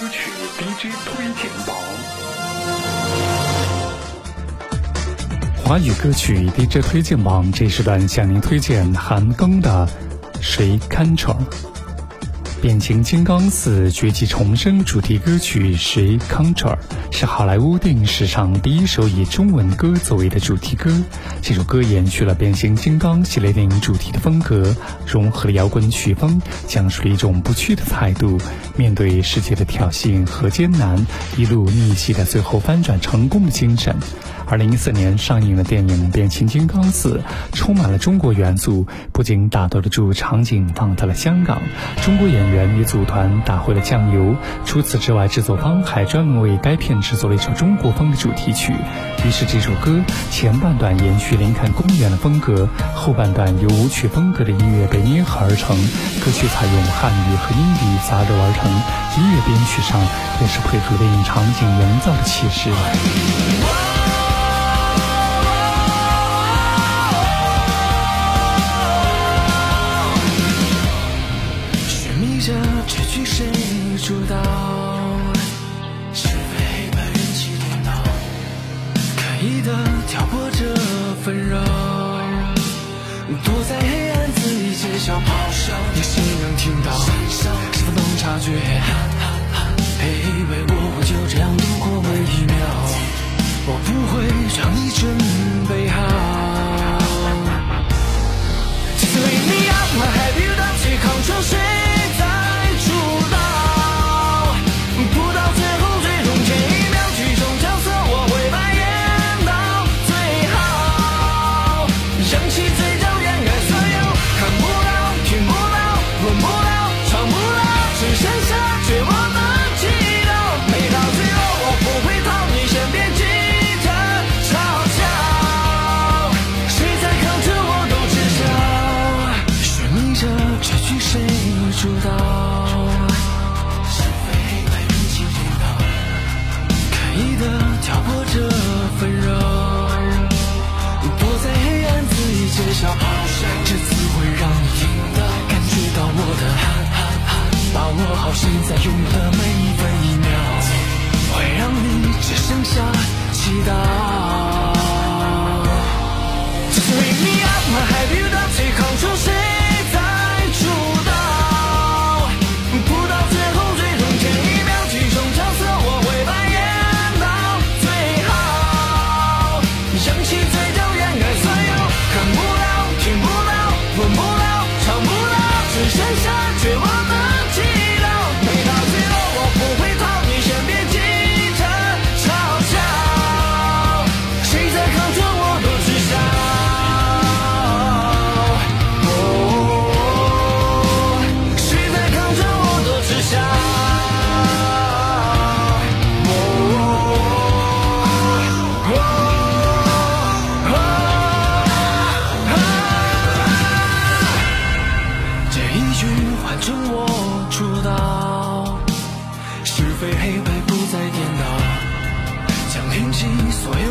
歌曲 DJ 推荐榜，华语歌曲 DJ 推荐榜这时段向您推荐韩庚的《谁堪称》。变形金刚四绝迹重生主题歌曲《谁 Control》是好莱坞电影史上第一首以中文歌作为的主题歌。这首歌延续了变形金刚系列电影主题的风格，融合了摇滚曲风，讲述了一种不屈的态度，面对世界的挑衅和艰难，一路逆袭的最后翻转成功的精神。二零一四年上映的电影《变形金刚四》充满了中国元素，不仅打斗的主场景放在了香港，中国演员也组团打回了酱油。除此之外，制作方还专门为该片制作了一首中国风的主题曲。于是这首歌前半段延续林肯公园的风格，后半段由舞曲风格的音乐被捏合而成。歌曲采用汉语和英语杂糅而成，音乐编曲上也是配合电影场景营造的气势。主导，是非把人气颠倒，刻意的挑拨着纷扰，躲在黑暗自己揭晓咆哮，有谁能听到？是否能察觉？别以为我会就这样度过每一秒，我不会让你准备好。挑拨着纷扰，躲在黑暗自己揭晓。这次会让你听到，感觉到我的汗，把握好现在拥有的每一分一秒，会让你只剩下祈祷。一句换成我主导，是非黑白不再颠倒，将平息所有。